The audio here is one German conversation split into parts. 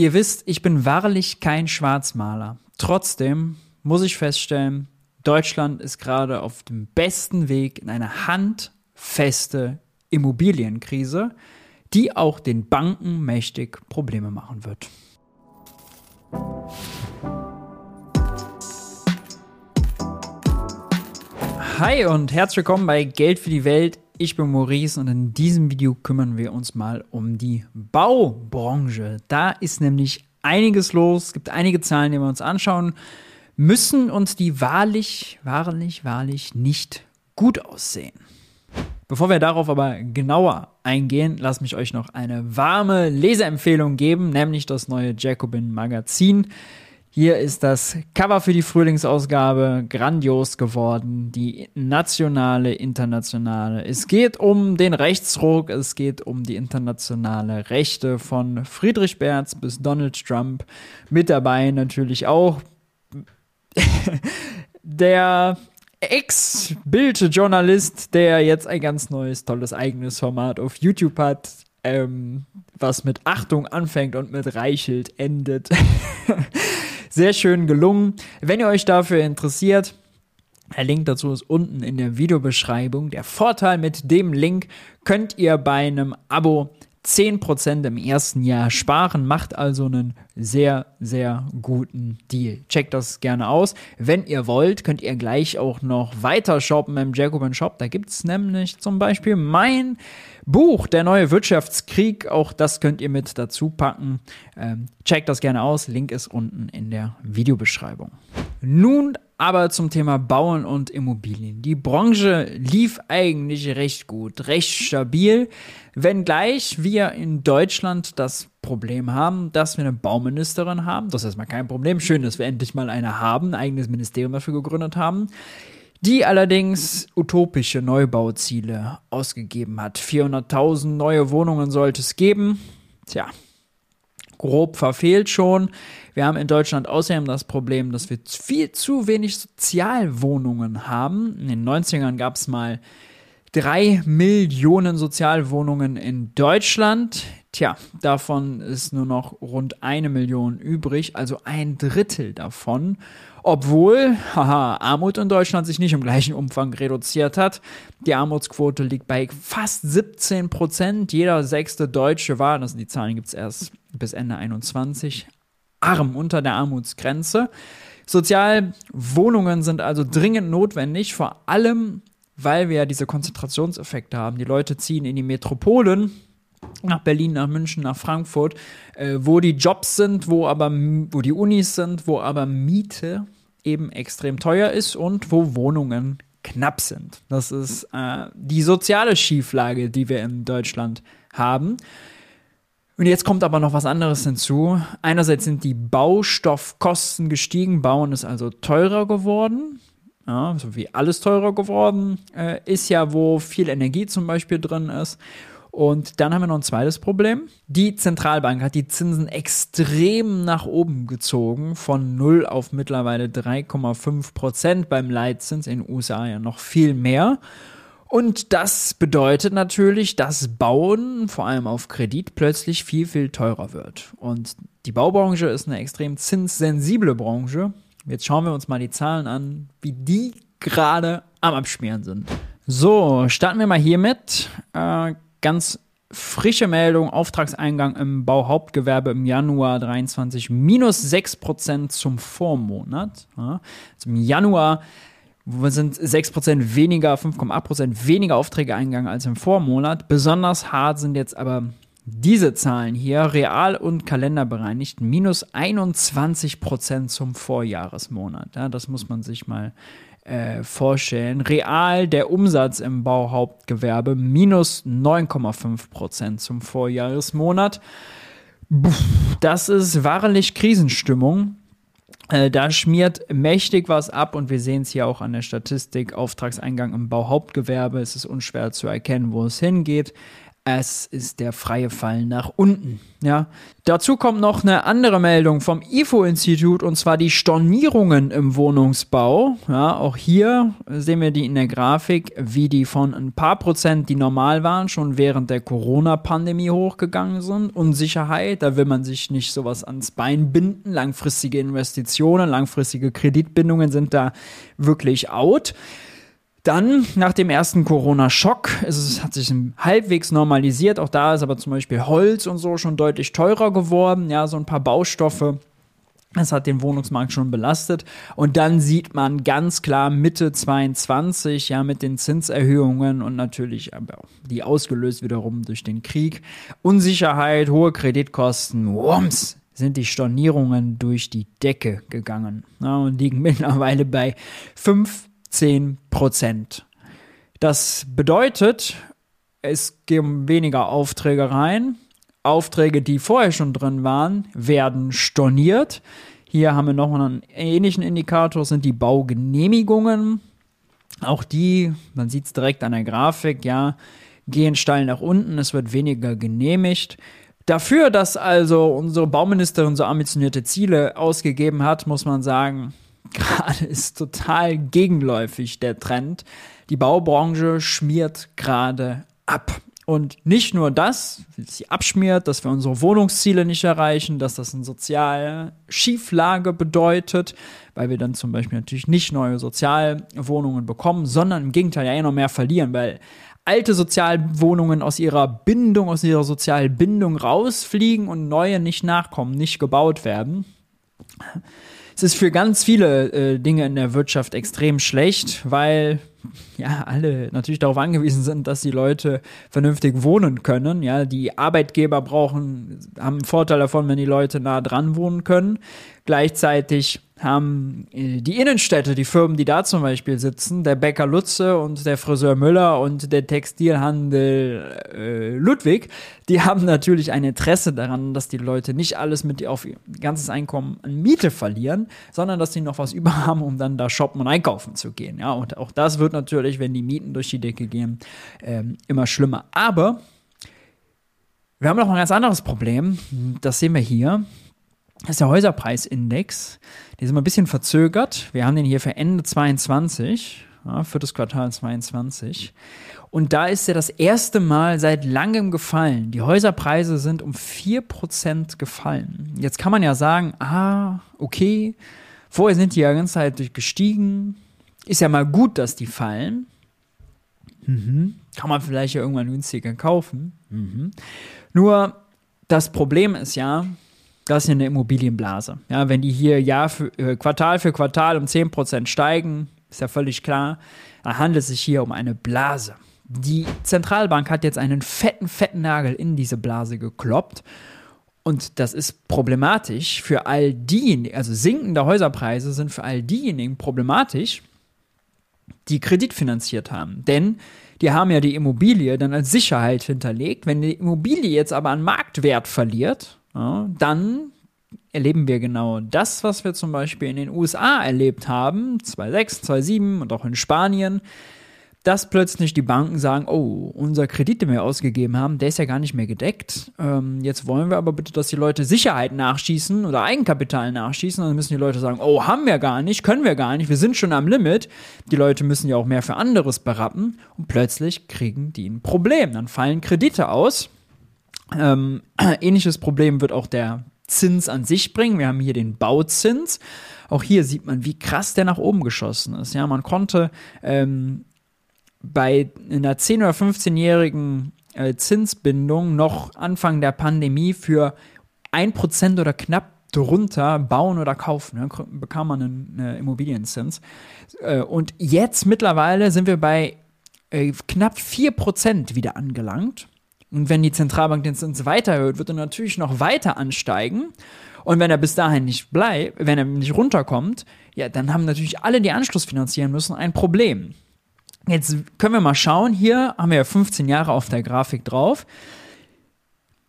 Ihr wisst, ich bin wahrlich kein Schwarzmaler. Trotzdem muss ich feststellen, Deutschland ist gerade auf dem besten Weg in eine handfeste Immobilienkrise, die auch den Banken mächtig Probleme machen wird. Hi und herzlich willkommen bei Geld für die Welt. Ich bin Maurice und in diesem Video kümmern wir uns mal um die Baubranche. Da ist nämlich einiges los, es gibt einige Zahlen, die wir uns anschauen müssen und die wahrlich, wahrlich, wahrlich nicht gut aussehen. Bevor wir darauf aber genauer eingehen, lasst mich euch noch eine warme Leseempfehlung geben, nämlich das neue Jacobin Magazin. Hier ist das Cover für die Frühlingsausgabe grandios geworden. Die nationale, internationale. Es geht um den Rechtsruck, es geht um die internationale Rechte von Friedrich Berz bis Donald Trump. Mit dabei natürlich auch der Ex-Bild-Journalist, der jetzt ein ganz neues, tolles eigenes Format auf YouTube hat, ähm, was mit Achtung anfängt und mit Reichelt endet. Sehr schön gelungen. Wenn ihr euch dafür interessiert, der Link dazu ist unten in der Videobeschreibung. Der Vorteil mit dem Link könnt ihr bei einem Abo 10% im ersten Jahr sparen, macht also einen sehr, sehr guten Deal. Checkt das gerne aus. Wenn ihr wollt, könnt ihr gleich auch noch weiter shoppen im Jacobin Shop. Da gibt es nämlich zum Beispiel mein Buch, Der neue Wirtschaftskrieg. Auch das könnt ihr mit dazu packen. Ähm, checkt das gerne aus. Link ist unten in der Videobeschreibung. Nun aber zum Thema Bauen und Immobilien. Die Branche lief eigentlich recht gut, recht stabil, wenngleich wir in Deutschland das Problem haben, dass wir eine Bauministerin haben. Das ist erstmal kein Problem. Schön, dass wir endlich mal eine haben, ein eigenes Ministerium dafür gegründet haben die allerdings utopische Neubauziele ausgegeben hat. 400.000 neue Wohnungen sollte es geben. Tja, grob verfehlt schon. Wir haben in Deutschland außerdem das Problem, dass wir viel zu wenig Sozialwohnungen haben. In den 90ern gab es mal drei Millionen Sozialwohnungen in Deutschland. Tja, davon ist nur noch rund eine Million übrig, also ein Drittel davon. Obwohl, haha, Armut in Deutschland sich nicht im gleichen Umfang reduziert hat. Die Armutsquote liegt bei fast 17 Prozent. Jeder sechste Deutsche war, also die Zahlen gibt es erst bis Ende 21, arm unter der Armutsgrenze. Sozialwohnungen sind also dringend notwendig, vor allem weil wir ja diese Konzentrationseffekte haben. Die Leute ziehen in die Metropolen, nach Berlin, nach München, nach Frankfurt, äh, wo die Jobs sind, wo aber wo die Unis sind, wo aber Miete eben extrem teuer ist und wo Wohnungen knapp sind. Das ist äh, die soziale Schieflage, die wir in Deutschland haben. Und jetzt kommt aber noch was anderes hinzu. Einerseits sind die Baustoffkosten gestiegen, Bauen ist also teurer geworden ja, so wie alles teurer geworden äh, ist ja, wo viel Energie zum Beispiel drin ist. Und dann haben wir noch ein zweites Problem. Die Zentralbank hat die Zinsen extrem nach oben gezogen, von 0 auf mittlerweile 3,5 Prozent beim Leitzins, in den USA ja noch viel mehr. Und das bedeutet natürlich, dass Bauen, vor allem auf Kredit, plötzlich viel, viel teurer wird. Und die Baubranche ist eine extrem zinssensible Branche. Jetzt schauen wir uns mal die Zahlen an, wie die gerade am Abschmieren sind. So, starten wir mal hiermit. Äh, ganz frische Meldung, Auftragseingang im Bauhauptgewerbe im Januar 23 minus 6% zum Vormonat. Ja, also Im Januar sind 6% weniger, 5,8% weniger Aufträge eingegangen als im Vormonat. Besonders hart sind jetzt aber diese Zahlen hier, real und kalenderbereinigt, minus 21 Prozent zum Vorjahresmonat. Ja, das muss man sich mal äh, vorstellen. Real der Umsatz im Bauhauptgewerbe minus 9,5 Prozent zum Vorjahresmonat. Das ist wahrlich Krisenstimmung. Äh, da schmiert mächtig was ab und wir sehen es hier auch an der Statistik. Auftragseingang im Bauhauptgewerbe. Es ist unschwer zu erkennen, wo es hingeht. Es ist der freie Fall nach unten. Ja. Dazu kommt noch eine andere Meldung vom IFO-Institut und zwar die Stornierungen im Wohnungsbau. Ja, auch hier sehen wir die in der Grafik, wie die von ein paar Prozent, die normal waren, schon während der Corona-Pandemie hochgegangen sind. Unsicherheit, da will man sich nicht sowas ans Bein binden. Langfristige Investitionen, langfristige Kreditbindungen sind da wirklich out. Dann, nach dem ersten Corona-Schock, es hat sich halbwegs normalisiert. Auch da ist aber zum Beispiel Holz und so schon deutlich teurer geworden. Ja, so ein paar Baustoffe. Das hat den Wohnungsmarkt schon belastet. Und dann sieht man ganz klar Mitte 22, ja, mit den Zinserhöhungen und natürlich die ausgelöst wiederum durch den Krieg. Unsicherheit, hohe Kreditkosten, wumms, sind die Stornierungen durch die Decke gegangen ja, und liegen mittlerweile bei 5 10 Prozent. Das bedeutet, es gehen weniger Aufträge rein. Aufträge, die vorher schon drin waren, werden storniert. Hier haben wir noch einen ähnlichen Indikator, sind die Baugenehmigungen. Auch die, man sieht es direkt an der Grafik, ja, gehen steil nach unten, es wird weniger genehmigt. Dafür, dass also unsere Bauministerin so ambitionierte Ziele ausgegeben hat, muss man sagen, gerade ist total gegenläufig der Trend. Die Baubranche schmiert gerade ab. Und nicht nur das, sie abschmiert, dass wir unsere Wohnungsziele nicht erreichen, dass das eine soziale Schieflage bedeutet, weil wir dann zum Beispiel natürlich nicht neue Sozialwohnungen bekommen, sondern im Gegenteil ja eher noch mehr verlieren, weil alte Sozialwohnungen aus ihrer Bindung, aus ihrer Sozialbindung rausfliegen und neue nicht nachkommen, nicht gebaut werden es ist für ganz viele äh, Dinge in der Wirtschaft extrem schlecht, weil ja alle natürlich darauf angewiesen sind, dass die Leute vernünftig wohnen können. Ja, die Arbeitgeber brauchen, haben einen Vorteil davon, wenn die Leute nah dran wohnen können. Gleichzeitig haben äh, die Innenstädte, die Firmen, die da zum Beispiel sitzen, der Bäcker Lutze und der Friseur Müller und der Textilhandel äh, Ludwig, die haben natürlich ein Interesse daran, dass die Leute nicht alles mit auf ihr ganzes Einkommen an Miete verlieren, sondern dass sie noch was über haben, um dann da shoppen und einkaufen zu gehen. Ja, und auch das wird natürlich, wenn die Mieten durch die Decke gehen, ähm, immer schlimmer. Aber wir haben noch ein ganz anderes Problem. Das sehen wir hier. Das ist der Häuserpreisindex. Der ist immer ein bisschen verzögert. Wir haben den hier für Ende 22, ja, viertes Quartal 22. Und da ist er das erste Mal seit langem gefallen. Die Häuserpreise sind um 4% gefallen. Jetzt kann man ja sagen, ah, okay, vorher sind die ja ganz Zeit gestiegen. Ist ja mal gut, dass die fallen. Mhm. Kann man vielleicht ja irgendwann günstiger kaufen. Mhm. Nur das Problem ist ja, das ist eine Immobilienblase. Ja, wenn die hier Jahr für, äh, Quartal für Quartal um 10% steigen, ist ja völlig klar, dann handelt es sich hier um eine Blase. Die Zentralbank hat jetzt einen fetten, fetten Nagel in diese Blase gekloppt. Und das ist problematisch für all diejenigen, also sinkende Häuserpreise sind für all diejenigen problematisch, die Kredit finanziert haben. Denn die haben ja die Immobilie dann als Sicherheit hinterlegt. Wenn die Immobilie jetzt aber an Marktwert verliert, ja, dann erleben wir genau das, was wir zum Beispiel in den USA erlebt haben, 2006, 2007 und auch in Spanien, dass plötzlich die Banken sagen, oh, unser Kredit, den wir ausgegeben haben, der ist ja gar nicht mehr gedeckt. Ähm, jetzt wollen wir aber bitte, dass die Leute Sicherheit nachschießen oder Eigenkapital nachschießen. Dann müssen die Leute sagen, oh, haben wir gar nicht, können wir gar nicht, wir sind schon am Limit. Die Leute müssen ja auch mehr für anderes berappen und plötzlich kriegen die ein Problem. Dann fallen Kredite aus ähm, ähnliches Problem wird auch der Zins an sich bringen. Wir haben hier den Bauzins. Auch hier sieht man, wie krass der nach oben geschossen ist. Ja, man konnte ähm, bei einer 10- oder 15-jährigen äh, Zinsbindung noch Anfang der Pandemie für 1% oder knapp drunter bauen oder kaufen. Ne? Bekam man einen, einen Immobilienzins. Äh, und jetzt mittlerweile sind wir bei äh, knapp 4% wieder angelangt. Und wenn die Zentralbank den Zins weiter erhöht, wird er natürlich noch weiter ansteigen. Und wenn er bis dahin nicht bleibt, wenn er nicht runterkommt, ja, dann haben natürlich alle, die Anschluss finanzieren müssen, ein Problem. Jetzt können wir mal schauen. Hier haben wir ja 15 Jahre auf der Grafik drauf.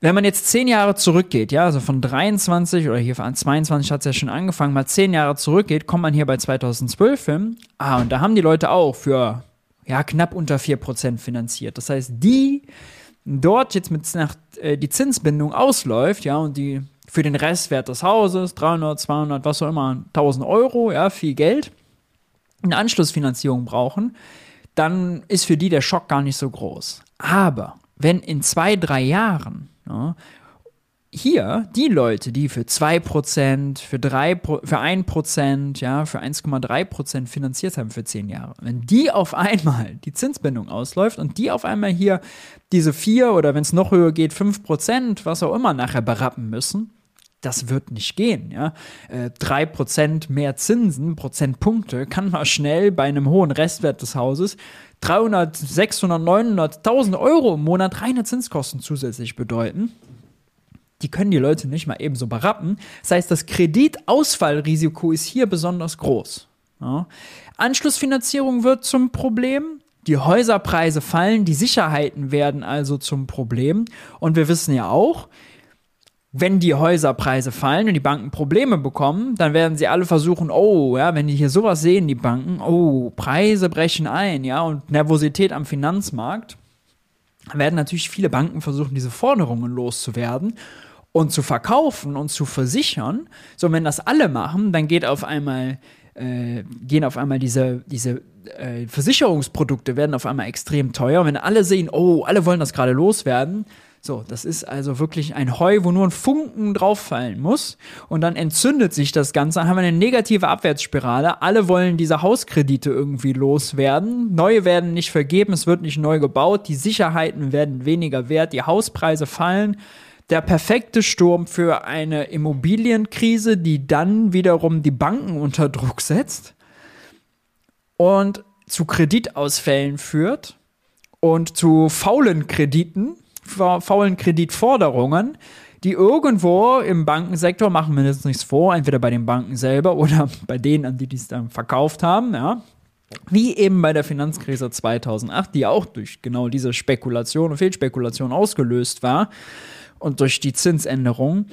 Wenn man jetzt 10 Jahre zurückgeht, ja, also von 23 oder hier von 22 hat es ja schon angefangen, mal 10 Jahre zurückgeht, kommt man hier bei 2012 hin. Ah, und da haben die Leute auch für ja, knapp unter 4% finanziert. Das heißt, die dort jetzt mit nach, äh, die Zinsbindung ausläuft, ja, und die für den Restwert des Hauses, 300, 200, was auch immer, 1000 Euro, ja, viel Geld, eine Anschlussfinanzierung brauchen, dann ist für die der Schock gar nicht so groß. Aber wenn in zwei, drei Jahren ja, hier die Leute, die für 2%, für, 3, für 1%, ja, für 1,3% finanziert haben für 10 Jahre, wenn die auf einmal die Zinsbindung ausläuft und die auf einmal hier diese 4 oder wenn es noch höher geht, 5%, was auch immer nachher berappen müssen, das wird nicht gehen. Ja? Äh, 3% mehr Zinsen, Prozentpunkte, kann mal schnell bei einem hohen Restwert des Hauses 300, 600, 900, 1000 Euro im Monat reine Zinskosten zusätzlich bedeuten die können die Leute nicht mal ebenso berappen. Das heißt, das Kreditausfallrisiko ist hier besonders groß. Ja. Anschlussfinanzierung wird zum Problem. Die Häuserpreise fallen, die Sicherheiten werden also zum Problem. Und wir wissen ja auch, wenn die Häuserpreise fallen und die Banken Probleme bekommen, dann werden sie alle versuchen, oh, ja, wenn die hier sowas sehen, die Banken, oh, Preise brechen ein, ja, und Nervosität am Finanzmarkt, werden natürlich viele Banken versuchen, diese Forderungen loszuwerden und zu verkaufen und zu versichern. So, wenn das alle machen, dann geht auf einmal, äh, gehen auf einmal diese, diese äh, Versicherungsprodukte werden auf einmal extrem teuer. Und wenn alle sehen, oh, alle wollen das gerade loswerden, so, das ist also wirklich ein Heu, wo nur ein Funken drauffallen muss. Und dann entzündet sich das Ganze. Dann haben wir eine negative Abwärtsspirale. Alle wollen diese Hauskredite irgendwie loswerden. Neue werden nicht vergeben, es wird nicht neu gebaut. Die Sicherheiten werden weniger wert, die Hauspreise fallen der perfekte Sturm für eine Immobilienkrise, die dann wiederum die Banken unter Druck setzt und zu Kreditausfällen führt und zu faulen Krediten, faulen Kreditforderungen, die irgendwo im Bankensektor machen wir jetzt nichts vor, entweder bei den Banken selber oder bei denen, an die die es dann verkauft haben, ja. Wie eben bei der Finanzkrise 2008, die auch durch genau diese Spekulation und Fehlspekulation ausgelöst war und durch die Zinsänderung,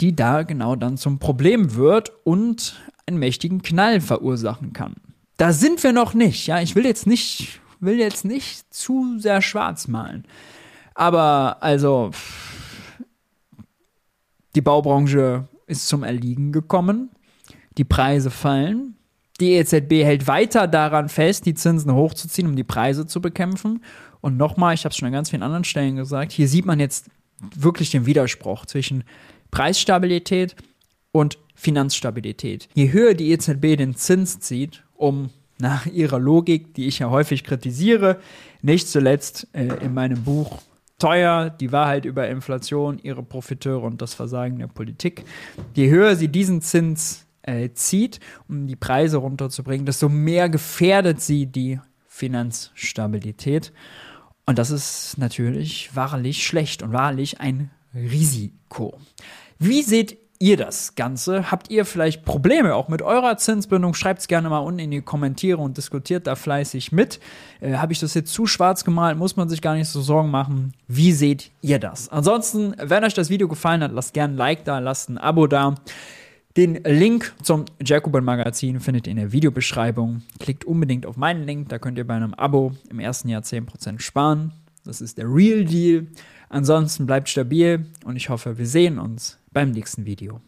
die da genau dann zum Problem wird und einen mächtigen Knall verursachen kann. Da sind wir noch nicht, ja. Ich will jetzt nicht, will jetzt nicht zu sehr schwarz malen. Aber also, die Baubranche ist zum Erliegen gekommen. Die Preise fallen. Die EZB hält weiter daran fest, die Zinsen hochzuziehen, um die Preise zu bekämpfen. Und nochmal, ich habe es schon an ganz vielen anderen Stellen gesagt, hier sieht man jetzt wirklich den Widerspruch zwischen Preisstabilität und Finanzstabilität. Je höher die EZB den Zins zieht, um nach ihrer Logik, die ich ja häufig kritisiere, nicht zuletzt äh, in meinem Buch Teuer, die Wahrheit über Inflation, ihre Profiteure und das Versagen der Politik. Je höher sie diesen Zins äh, zieht, um die Preise runterzubringen, desto mehr gefährdet sie die Finanzstabilität. Und das ist natürlich wahrlich schlecht und wahrlich ein Risiko. Wie seht ihr das Ganze? Habt ihr vielleicht Probleme auch mit eurer Zinsbindung? Schreibt es gerne mal unten in die Kommentare und diskutiert da fleißig mit. Äh, Habe ich das jetzt zu schwarz gemalt? Muss man sich gar nicht so Sorgen machen. Wie seht ihr das? Ansonsten, wenn euch das Video gefallen hat, lasst gerne ein Like da, lasst ein Abo da. Den Link zum Jacobin Magazin findet ihr in der Videobeschreibung. Klickt unbedingt auf meinen Link, da könnt ihr bei einem Abo im ersten Jahr 10% sparen. Das ist der Real Deal. Ansonsten bleibt stabil und ich hoffe, wir sehen uns beim nächsten Video.